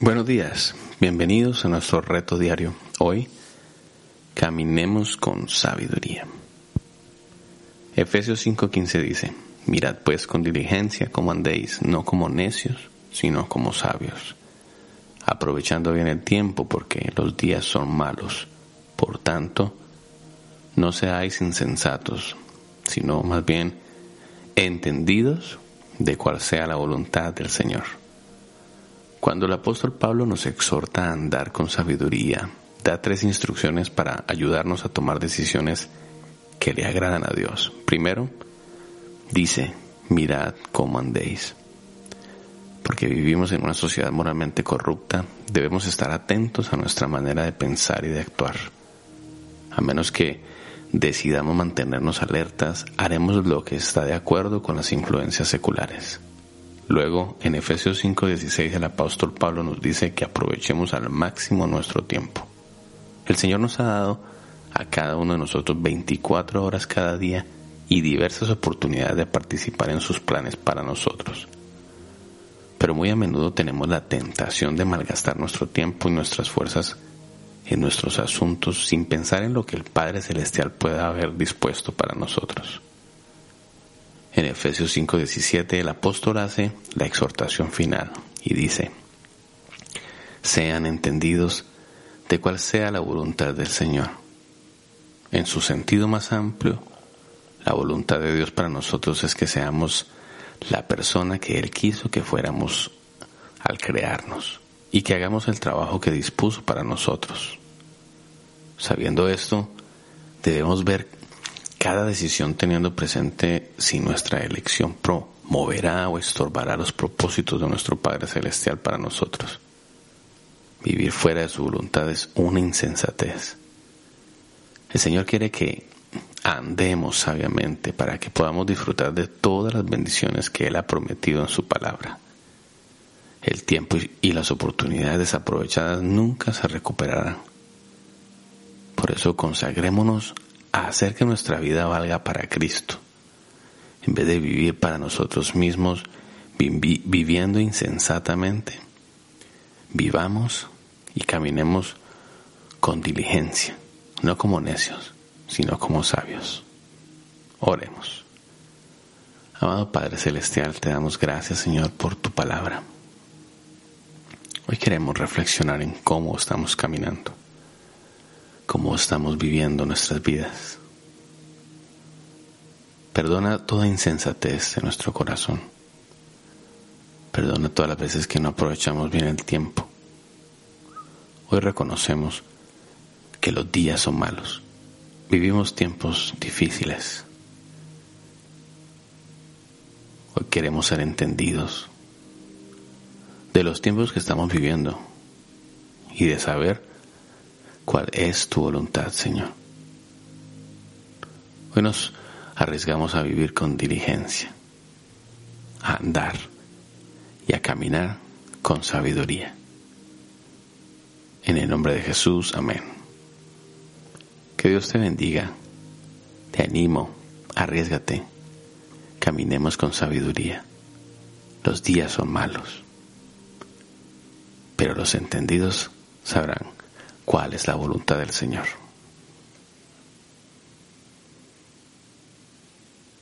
Buenos días, bienvenidos a nuestro reto diario. Hoy, caminemos con sabiduría. Efesios 5:15 dice, mirad pues con diligencia cómo andéis, no como necios, sino como sabios, aprovechando bien el tiempo porque los días son malos. Por tanto, no seáis insensatos, sino más bien entendidos de cuál sea la voluntad del Señor cuando el apóstol Pablo nos exhorta a andar con sabiduría, da tres instrucciones para ayudarnos a tomar decisiones que le agradan a Dios. Primero, dice, mirad cómo andéis. Porque vivimos en una sociedad moralmente corrupta, debemos estar atentos a nuestra manera de pensar y de actuar. A menos que decidamos mantenernos alertas, haremos lo que está de acuerdo con las influencias seculares. Luego, en Efesios 5:16, el apóstol Pablo nos dice que aprovechemos al máximo nuestro tiempo. El Señor nos ha dado a cada uno de nosotros 24 horas cada día y diversas oportunidades de participar en sus planes para nosotros. Pero muy a menudo tenemos la tentación de malgastar nuestro tiempo y nuestras fuerzas en nuestros asuntos sin pensar en lo que el Padre Celestial pueda haber dispuesto para nosotros. En Efesios 5:17 el apóstol hace la exhortación final y dice, sean entendidos de cuál sea la voluntad del Señor. En su sentido más amplio, la voluntad de Dios para nosotros es que seamos la persona que Él quiso que fuéramos al crearnos y que hagamos el trabajo que dispuso para nosotros. Sabiendo esto, debemos ver cada decisión teniendo presente si nuestra elección promoverá o estorbará los propósitos de nuestro Padre Celestial para nosotros. Vivir fuera de su voluntad es una insensatez. El Señor quiere que andemos sabiamente para que podamos disfrutar de todas las bendiciones que Él ha prometido en su palabra. El tiempo y las oportunidades desaprovechadas nunca se recuperarán. Por eso consagrémonos a hacer que nuestra vida valga para Cristo, en vez de vivir para nosotros mismos viviendo insensatamente. Vivamos y caminemos con diligencia, no como necios, sino como sabios. Oremos. Amado Padre Celestial, te damos gracias, Señor, por tu palabra. Hoy queremos reflexionar en cómo estamos caminando estamos viviendo nuestras vidas. Perdona toda insensatez de nuestro corazón. Perdona todas las veces que no aprovechamos bien el tiempo. Hoy reconocemos que los días son malos. Vivimos tiempos difíciles. Hoy queremos ser entendidos de los tiempos que estamos viviendo y de saber cuál es tu voluntad, Señor. Hoy nos arriesgamos a vivir con diligencia, a andar y a caminar con sabiduría. En el nombre de Jesús, amén. Que Dios te bendiga. Te animo, arriesgate. Caminemos con sabiduría. Los días son malos, pero los entendidos sabrán cuál es la voluntad del Señor.